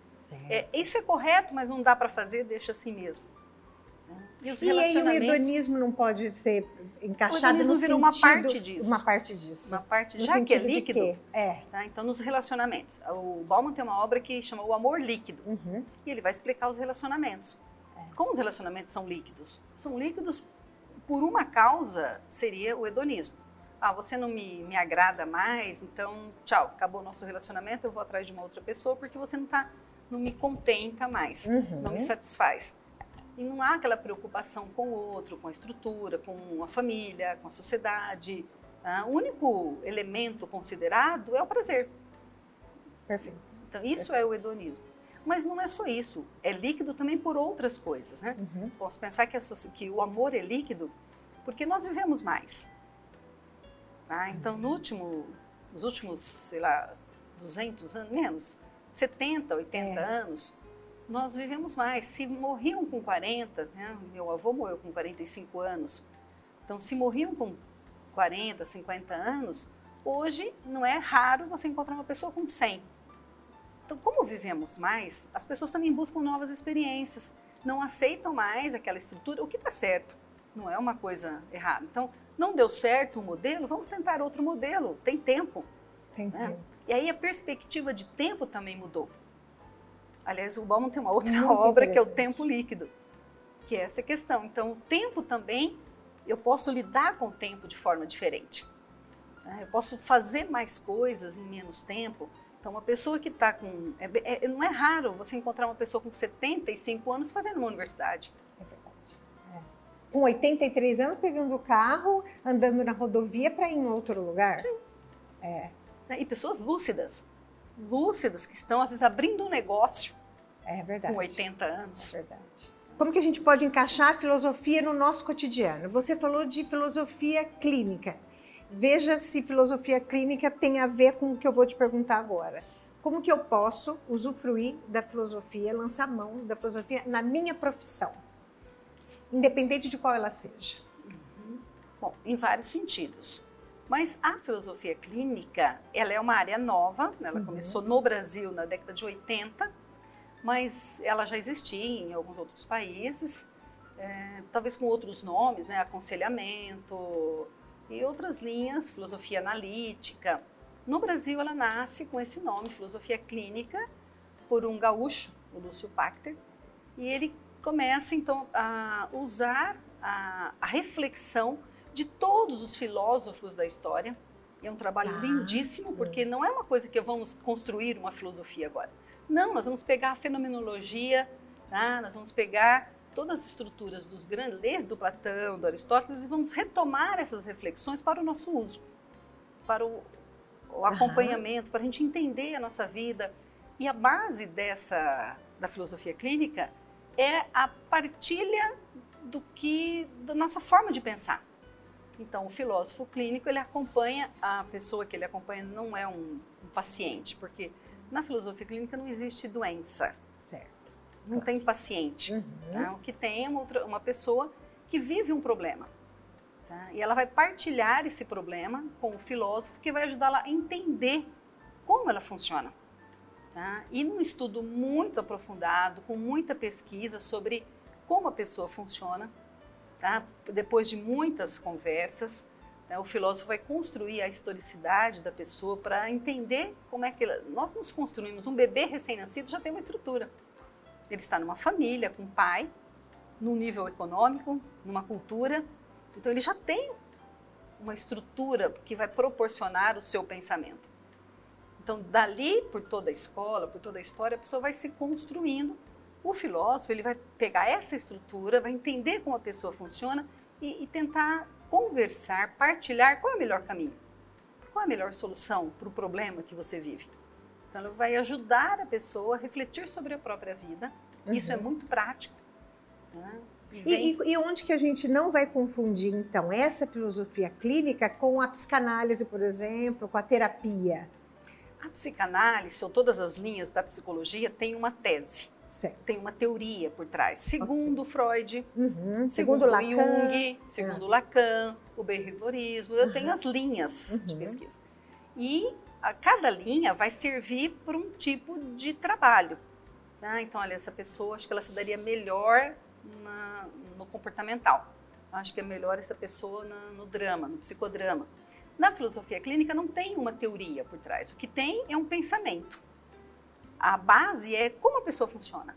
É, isso é correto, mas não dá para fazer, deixa assim mesmo. E, os e aí o hedonismo não pode ser encaixado o no virou uma parte disso. Uma parte disso. Uma parte, já que é líquido. É. Tá? Então, nos relacionamentos. O Bauman tem uma obra que chama O Amor Líquido. Uhum. E ele vai explicar os relacionamentos. É. Como os relacionamentos são líquidos? São líquidos por uma causa, seria o hedonismo. Ah, você não me, me agrada mais, então tchau, acabou o nosso relacionamento, eu vou atrás de uma outra pessoa porque você não está não me contenta mais, uhum. não me satisfaz. E não há aquela preocupação com o outro, com a estrutura, com a família, com a sociedade. Tá? O único elemento considerado é o prazer. Perfeito. Então, isso Perfeito. é o hedonismo. Mas não é só isso, é líquido também por outras coisas, né? Uhum. Posso pensar que, que, o amor é líquido porque nós vivemos mais. Tá? Então, no último, nos últimos, sei lá, 200 anos, menos, 70, 80 é. anos, nós vivemos mais. Se morriam com 40, né? meu avô morreu com 45 anos, então se morriam com 40, 50 anos, hoje não é raro você encontrar uma pessoa com 100. Então, como vivemos mais, as pessoas também buscam novas experiências, não aceitam mais aquela estrutura, o que está certo, não é uma coisa errada. Então, não deu certo um modelo, vamos tentar outro modelo, tem tempo. Tem né? tempo. E aí a perspectiva de tempo também mudou. Aliás, o Bauman tem uma outra Muito obra que é o tempo líquido, que é essa questão. Então, o tempo também, eu posso lidar com o tempo de forma diferente. Né? Eu posso fazer mais coisas em menos tempo. Então, uma pessoa que está com. É, é, não é raro você encontrar uma pessoa com 75 anos fazendo uma universidade. É verdade. É. Com 83 anos, pegando o carro, andando na rodovia para ir em outro lugar. Sim. É. Né? E pessoas lúcidas, lúcidas, que estão, às vezes, abrindo um negócio é verdade. com 80 anos. É verdade. Como que a gente pode encaixar a filosofia no nosso cotidiano? Você falou de filosofia clínica. Veja se filosofia clínica tem a ver com o que eu vou te perguntar agora. Como que eu posso usufruir da filosofia, lançar mão da filosofia na minha profissão, independente de qual ela seja? Uhum. Bom, em vários sentidos. Mas a filosofia clínica, ela é uma área nova, né? ela uhum. começou no Brasil na década de 80, mas ela já existia em alguns outros países, é, talvez com outros nomes, né? aconselhamento, e outras linhas, filosofia analítica. No Brasil, ela nasce com esse nome, filosofia clínica, por um gaúcho, o Lúcio Pachter, e ele começa então a usar a, a reflexão de todos os filósofos da história. É um trabalho ah, lindíssimo, porque não é uma coisa que vamos construir uma filosofia agora. Não, nós vamos pegar a fenomenologia, tá? nós vamos pegar todas as estruturas dos grandes, desde do Platão, do Aristóteles, e vamos retomar essas reflexões para o nosso uso, para o, o acompanhamento, para a gente entender a nossa vida. E a base dessa da filosofia clínica é a partilha do que da nossa forma de pensar. Então, o filósofo clínico ele acompanha a pessoa que ele acompanha não é um, um paciente, porque na filosofia clínica não existe doença. Certo. Não tem paciente. Uhum. Tá? O que tem é uma, outra, uma pessoa que vive um problema. Tá? E ela vai partilhar esse problema com o filósofo que vai ajudá-la a entender como ela funciona. Tá? E num estudo muito aprofundado, com muita pesquisa sobre como a pessoa funciona, tá? depois de muitas conversas, né, o filósofo vai construir a historicidade da pessoa para entender como é que ela... nós nos construímos. Um bebê recém-nascido já tem uma estrutura. Ele está numa família, com um pai, num nível econômico, numa cultura. Então ele já tem uma estrutura que vai proporcionar o seu pensamento. Então, dali, por toda a escola, por toda a história, a pessoa vai se construindo o filósofo ele vai pegar essa estrutura, vai entender como a pessoa funciona e, e tentar conversar, partilhar qual é o melhor caminho, qual é a melhor solução para o problema que você vive. Então, ele vai ajudar a pessoa a refletir sobre a própria vida. Uhum. Isso é uhum. muito prático. Né? E, e, e, onde que a gente não vai confundir, então, essa filosofia clínica com a psicanálise, por exemplo, com a terapia? A psicanálise, ou todas as linhas da psicologia, tem uma tese, certo. tem uma teoria por trás. Segundo okay. Freud, uhum. segundo, segundo Lacan, Jung, segundo ah. Lacan, o behaviorismo, eu uhum. tenho as linhas uhum. de pesquisa. E a, cada linha vai servir para um tipo de trabalho. Né? Então, olha, essa pessoa, acho que ela se daria melhor na, no comportamental. Acho que é melhor essa pessoa na, no drama, no psicodrama. Na filosofia clínica não tem uma teoria por trás. O que tem é um pensamento. A base é como a pessoa funciona.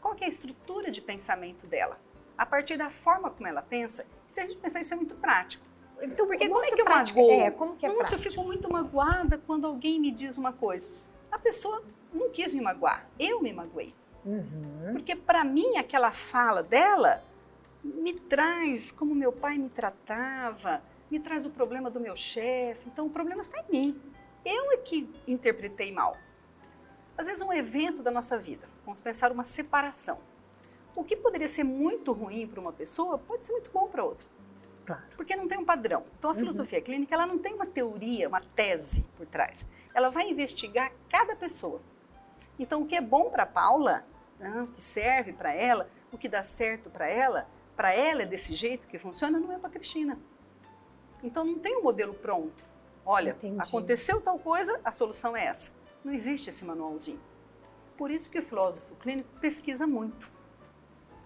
Qual é a estrutura de pensamento dela? A partir da forma como ela pensa, se a gente pensar isso é muito prático. Então, porque como é que eu magoo? É, como que é Nossa, prático? eu fico muito magoada quando alguém me diz uma coisa. A pessoa não quis me magoar, eu me magoei. Uhum. Porque para mim aquela fala dela me traz como meu pai me tratava, me traz o problema do meu chefe. Então o problema está em mim. Eu é que interpretei mal. Às vezes um evento da nossa vida, vamos pensar uma separação. O que poderia ser muito ruim para uma pessoa pode ser muito bom para outra. Claro. Porque não tem um padrão. Então a uhum. filosofia clínica ela não tem uma teoria, uma tese por trás. Ela vai investigar cada pessoa. Então o que é bom para Paula, né, o que serve para ela, o que dá certo para ela, para ela é desse jeito que funciona, não é para Cristina. Então não tem um modelo pronto. Olha, Entendi. aconteceu tal coisa, a solução é essa. Não existe esse manualzinho. Por isso que o filósofo clínico pesquisa muito.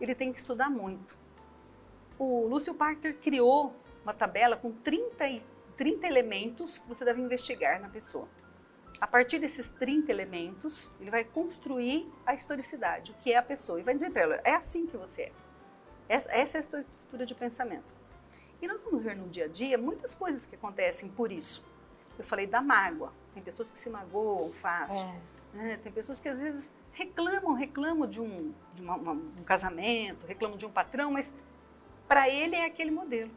Ele tem que estudar muito. O Lúcio Parker criou uma tabela com 30, 30 elementos que você deve investigar na pessoa. A partir desses 30 elementos, ele vai construir a historicidade, o que é a pessoa. E vai dizer para ela, é assim que você é. Essa é a sua estrutura de pensamento. E nós vamos ver no dia a dia muitas coisas que acontecem por isso. Eu falei da mágoa. Tem pessoas que se magoam fácil. É. Né? Tem pessoas que às vezes reclamam, reclamam de um, de uma, uma, um casamento, reclamam de um patrão, mas para ele é aquele modelo.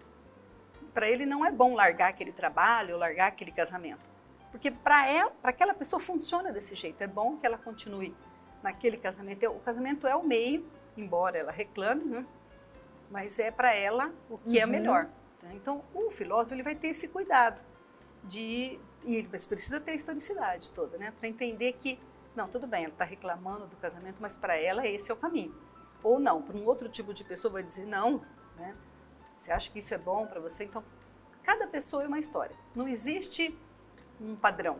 Para ele não é bom largar aquele trabalho ou largar aquele casamento. Porque para ela, para aquela pessoa funciona desse jeito. É bom que ela continue naquele casamento. O casamento é o meio, embora ela reclame, né? mas é para ela o que é uhum. é melhor. Tá? Então, o filósofo ele vai ter esse cuidado de e mas precisa ter a historicidade toda, né, para entender que não, tudo bem, ela está reclamando do casamento, mas para ela esse é o caminho. Ou não, para um outro tipo de pessoa vai dizer não, né? Você acha que isso é bom para você? Então, cada pessoa é uma história. Não existe um padrão.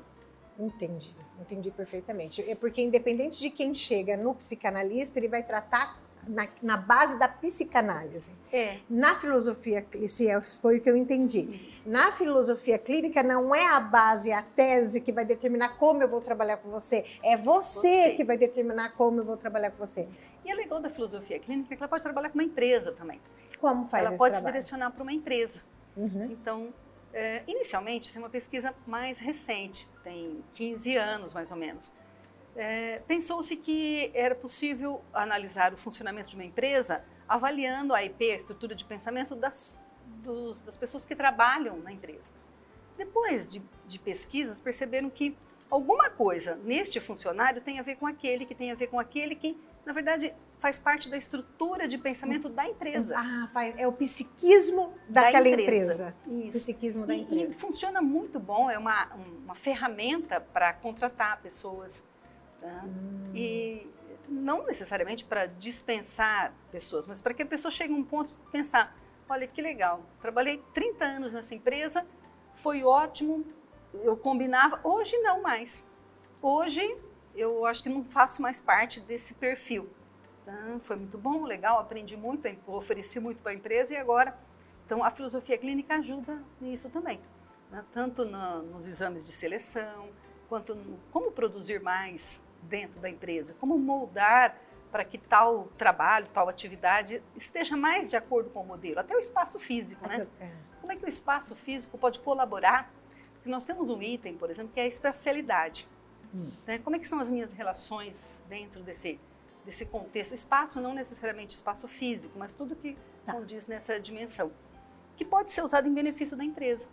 Entendi, entendi perfeitamente. É porque independente de quem chega no psicanalista, ele vai tratar na, na base da psicanálise. É. Na filosofia, esse é- foi o que eu entendi. Isso. Na filosofia clínica, não é a base, a tese que vai determinar como eu vou trabalhar com você. É você, Você. que vai determinar como eu vou trabalhar com você. E é legal da filosofia clínica que ela pode trabalhar com uma empresa também. Como faz ela pode se trabalho? direcionar para uma empresa. Uhum. Então, é, inicialmente, isso é uma pesquisa mais recente, tem 15 anos mais ou menos. É, Pensou-se que era possível analisar o funcionamento de uma empresa avaliando a IP, a estrutura de pensamento das, dos- das pessoas que trabalham na empresa. Depois de, de pesquisas, perceberam que alguma coisa neste funcionário tem a ver com aquele, que tem a ver com aquele, que, na verdade, faz parte da estrutura de pensamento da empresa. Ah, é o psiquismo daquela empresa. Isso. Psiquismo da E, e empresa. funciona muito bom, é uma, uma ferramenta para contratar pessoas. Tá? E não necessariamente para dispensar pessoas, mas para que a pessoa chegue a um ponto de pensar: olha que legal, trabalhei 30 anos nessa empresa, foi ótimo, eu combinava, hoje não mais. Hoje eu acho que não faço mais parte desse perfil. Tá? Foi muito bom, legal, aprendi muito, ofereci muito para a empresa e agora. Então a filosofia clínica ajuda nisso também, né? tanto nos exames de seleção, quanto no, como produzir mais dentro da empresa, como moldar para que tal trabalho, tal atividade esteja mais de acordo com o modelo, até o espaço físico, né? É. Como é que o espaço físico pode colaborar? Porque nós temos um item, por exemplo, que é a espacialidade. Hum. né? Como é que são as minhas relações dentro desse, desse contexto? Espaço não necessariamente espaço físico, mas tudo que Tá. condiz nessa dimensão. Que pode ser usado em benefício da empresa.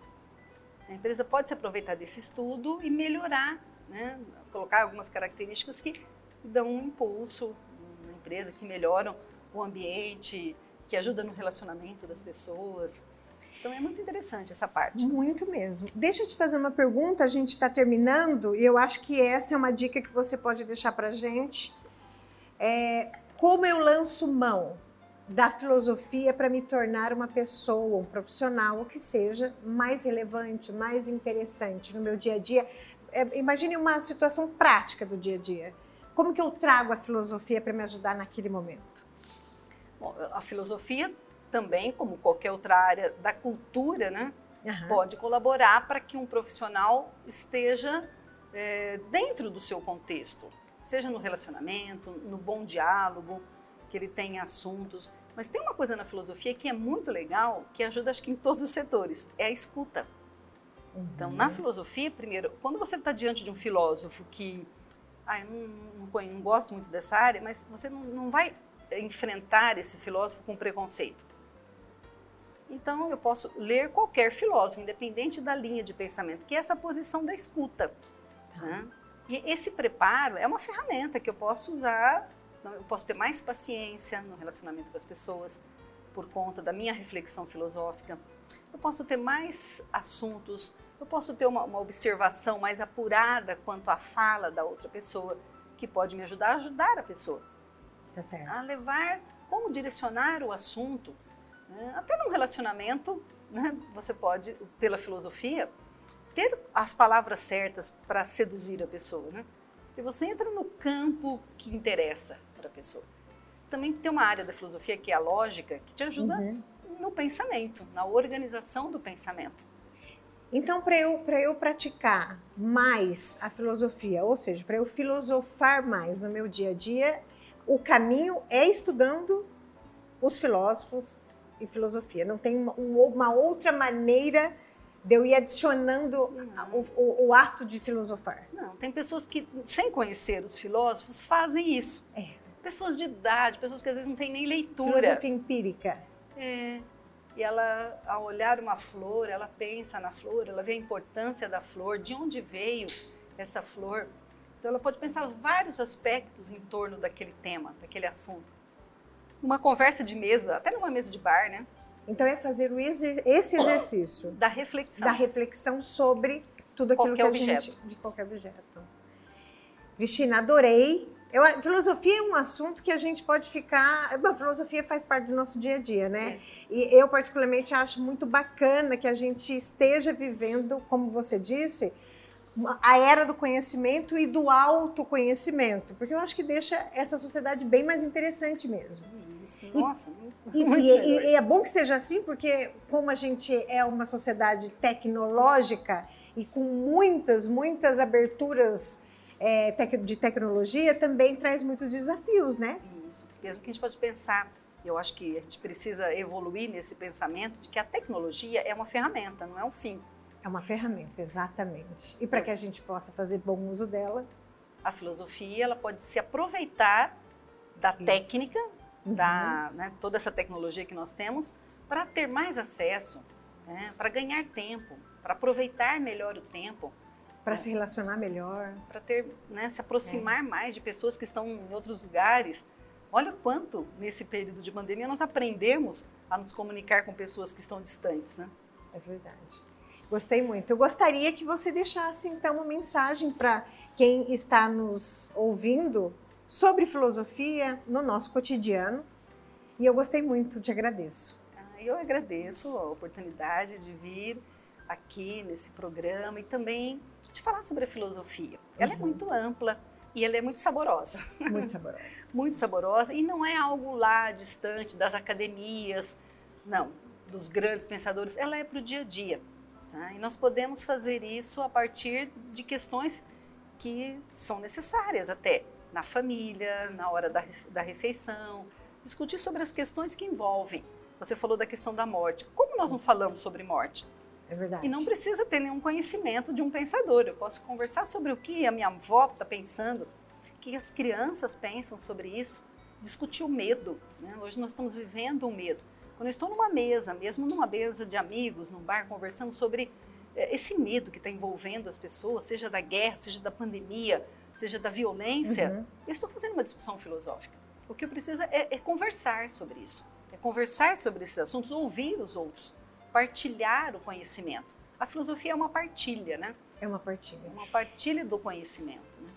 A empresa pode se aproveitar desse estudo e melhorar, né? Colocar algumas características que dão um impulso na empresa, que melhoram o ambiente, que ajudam no relacionamento das pessoas. Então é muito interessante essa parte. Muito mesmo. Deixa eu te fazer uma pergunta, a gente está terminando e eu acho que essa é uma dica que você pode deixar para gente. É, como eu lanço mão da filosofia para me tornar uma pessoa, um profissional, o que seja, mais relevante, mais interessante no meu dia a dia. É, imagine uma situação prática do dia a dia. Como que eu trago a filosofia para me ajudar naquele momento? Bom, a filosofia também, como qualquer outra área da cultura, né, Aham. pode colaborar para que um profissional esteja é, dentro do seu contexto, seja no relacionamento, no bom diálogo, que ele tenha assuntos. Mas tem uma coisa na filosofia que é muito legal, que ajuda acho que em todos os setores, é a escuta. Então, na filosofia, primeiro, quando você está diante de um filósofo que, ah, eu não, não, não gosto muito dessa área, mas você não, não vai enfrentar esse filósofo com preconceito. Então, eu posso ler qualquer filósofo, independente da linha de pensamento, que é essa posição da escuta. né? E esse preparo é uma ferramenta que eu posso usar, então, eu posso ter mais paciência no relacionamento com as pessoas, por conta da minha reflexão filosófica. Eu posso ter mais assuntos, eu posso ter uma, uma observação mais apurada quanto à fala da outra pessoa, que pode me ajudar a ajudar a pessoa Tá certo. a levar como direcionar o assunto. né? Até num relacionamento, né, você pode, pela filosofia, ter as palavras certas para seduzir a pessoa. Né? E você entra no campo que interessa para a pessoa. Também tem uma área da filosofia que é a lógica, que te ajuda Uhum. no pensamento, na organização do pensamento. Então, para eu, pra eu praticar mais a filosofia, ou seja, para eu filosofar mais no meu dia a dia, o caminho é estudando os filósofos e filosofia. Não tem uma, um- uma outra maneira de eu ir adicionando o, o- o ato de filosofar. Não, tem pessoas que, sem conhecer os filósofos, fazem isso. É. Pessoas de idade, pessoas que às vezes não têm nem leitura. Filosofia empírica. É. E ela, ao olhar uma flor, ela pensa na flor, ela vê a importância da flor, de onde veio essa flor. Então, ela pode pensar vários aspectos em torno daquele tema, daquele assunto. Numa conversa de mesa, até numa mesa de bar, né? Então, é fazer exer- esse exercício Da reflexão. da reflexão sobre tudo aquilo Qualquer que a objeto. gente... De qualquer objeto. Cristina, adorei. Eu, filosofia é um assunto que a gente pode ficar... A filosofia faz parte do nosso dia a dia, né? Isso. E eu, particularmente, acho muito bacana que a gente esteja vivendo, como você disse, a era do conhecimento e do autoconhecimento, porque eu acho que deixa essa sociedade bem mais interessante mesmo. Isso, nossa, e, muito e, melhor. e é bom que seja assim, porque como a gente é uma sociedade tecnológica e com muitas, muitas aberturas é, de tecnologia, também traz muitos desafios, né? Isso. Mesmo que a gente pode pensar, eu acho que a gente precisa evoluir nesse pensamento de que a tecnologia é uma ferramenta, não é um fim. É uma ferramenta, exatamente. E para que a gente possa fazer bom uso dela, A filosofia ela pode se aproveitar da Isso. técnica, da né, toda essa tecnologia que nós temos, para ter mais acesso, né, para ganhar tempo, para aproveitar melhor o tempo, para se relacionar melhor. para ter né, se É. aproximar mais de pessoas que estão em outros lugares. Olha quanto nesse período de pandemia nós aprendemos a nos comunicar com pessoas que estão distantes, né? É verdade. Gostei muito. Eu gostaria que você deixasse então uma mensagem para quem está nos ouvindo sobre filosofia no nosso cotidiano. E eu gostei muito, te agradeço. Ah, Eu agradeço a oportunidade de vir aqui nesse programa e também de falar sobre a filosofia. Ela é Uhum. muito ampla e ela é muito saborosa, Muito saborosa. muito saborosa e não é algo lá distante das academias, não, dos grandes pensadores. Ela é para o dia a dia. tá? E nós podemos fazer isso a partir de questões que são necessárias até na família, na hora da, da refeição, discutir sobre as questões que envolvem. Você falou da questão da morte. Como nós não falamos sobre morte? É verdade. E não precisa ter nenhum conhecimento de um pensador. Eu posso conversar sobre o que a minha avó está pensando, o que as crianças pensam sobre isso, discutir o medo. né? Hoje nós estamos vivendo um medo. Quando eu estou numa mesa, mesmo numa mesa de amigos, num bar, conversando sobre eh, esse medo que está envolvendo as pessoas, seja da guerra, seja da pandemia, seja da violência, Uhum. eu estou fazendo uma discussão filosófica. O que eu preciso é, é conversar sobre isso, é conversar sobre esses assuntos, ouvir os outros, partilhar o conhecimento. A filosofia é uma partilha, né? É uma É partilha. uma partilha do conhecimento. Né?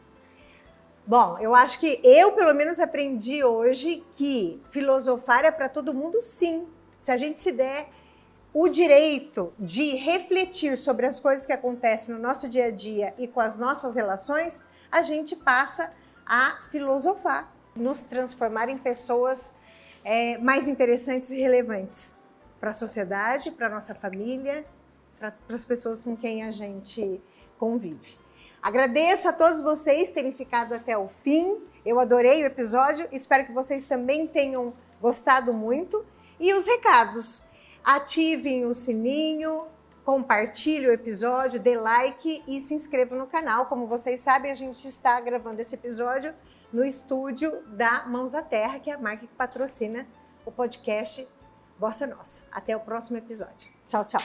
Bom, eu acho que eu, pelo menos, aprendi hoje que filosofar é para todo mundo, sim. Se a gente se der o direito de refletir sobre as coisas que acontecem no nosso dia a dia e com as nossas relações, a gente passa a filosofar, nos transformar em pessoas é, mais interessantes e relevantes para a sociedade, para a nossa família, para as pessoas com quem a gente convive. Agradeço a todos vocês terem ficado até o fim. Eu adorei o episódio, espero que vocês também tenham gostado muito. E os recados: ativem o sininho, compartilhe o episódio, dê like e se inscreva no canal. Como vocês sabem, a gente está gravando esse episódio no estúdio da Mãos da Terra, que é a marca que patrocina o podcast Bossa Nossa. Até o próximo episódio. Tchau, tchau.